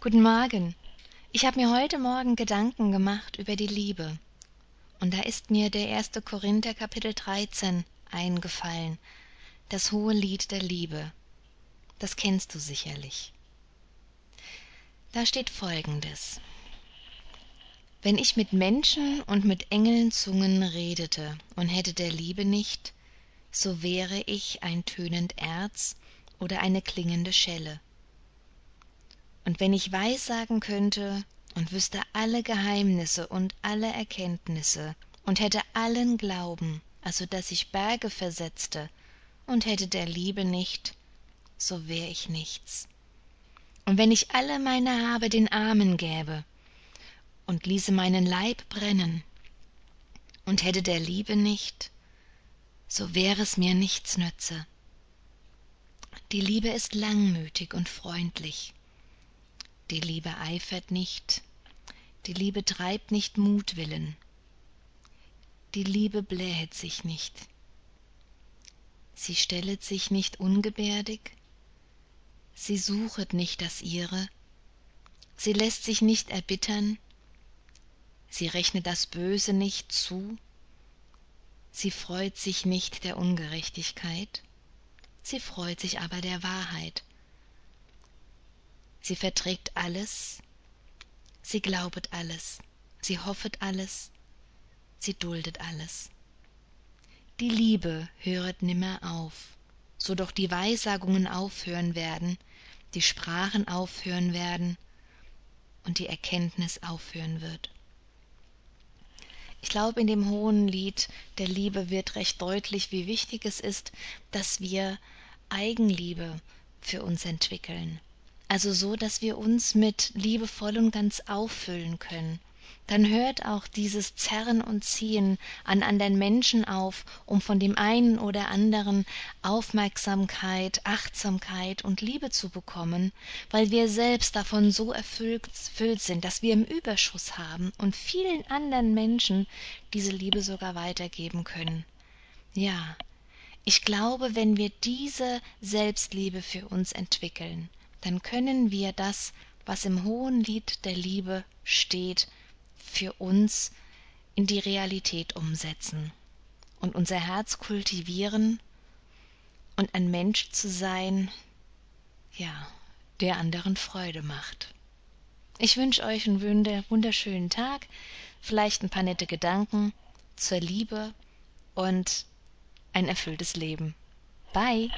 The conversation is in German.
Guten Morgen. Ich habe mir heute Morgen Gedanken gemacht über die Liebe. Und da ist mir der erste Korinther Kapitel 13 eingefallen, das hohe Lied der Liebe. Das kennst du sicherlich. Da steht folgendes. Wenn ich mit Menschen und mit Engelenzungen redete und hätte der Liebe nicht, so wäre ich ein tönend Erz oder eine klingende Schelle. Und wenn ich weissagen könnte und wüsste alle Geheimnisse und alle Erkenntnisse und hätte allen Glauben, also dass ich Berge versetzte, und hätte der Liebe nicht, so wär ich nichts. Und wenn ich alle meine Habe den Armen gäbe und ließe meinen Leib brennen und hätte der Liebe nicht, so wär es mir nichts nütze. Die Liebe ist langmütig und freundlich. Die Liebe eifert nicht, die Liebe treibt nicht Mutwillen. Die Liebe blähet sich nicht. Sie stellet sich nicht ungebärdig, sie suchet nicht das ihre, sie lässt sich nicht erbittern, sie rechnet das Böse nicht zu, sie freut sich nicht der Ungerechtigkeit, sie freut sich aber der Wahrheit. Sie verträgt alles, sie glaubet alles, sie hoffet alles, sie duldet alles. Die Liebe höret nimmer auf, so doch die Weissagungen aufhören werden, die Sprachen aufhören werden und die Erkenntnis aufhören wird. Ich glaube, in dem hohen Lied der Liebe wird recht deutlich, wie wichtig es ist, dass wir Eigenliebe für uns entwickeln. Also so, dass wir uns mit Liebe voll und ganz auffüllen können. Dann hört auch dieses Zerren und Ziehen an anderen Menschen auf, um von dem einen oder anderen Aufmerksamkeit, Achtsamkeit und Liebe zu bekommen, weil wir selbst davon so erfüllt sind, dass wir im Überschuss haben und vielen anderen Menschen diese Liebe sogar weitergeben können. Ja, ich glaube, wenn wir diese Selbstliebe für uns entwickeln, dann können wir das, was im hohen Lied der Liebe steht, für uns in die Realität umsetzen und unser Herz kultivieren und ein Mensch zu sein, ja, der anderen Freude macht. Ich wünsche euch einen wunderschönen Tag, vielleicht ein paar nette Gedanken zur Liebe und ein erfülltes Leben. Bye!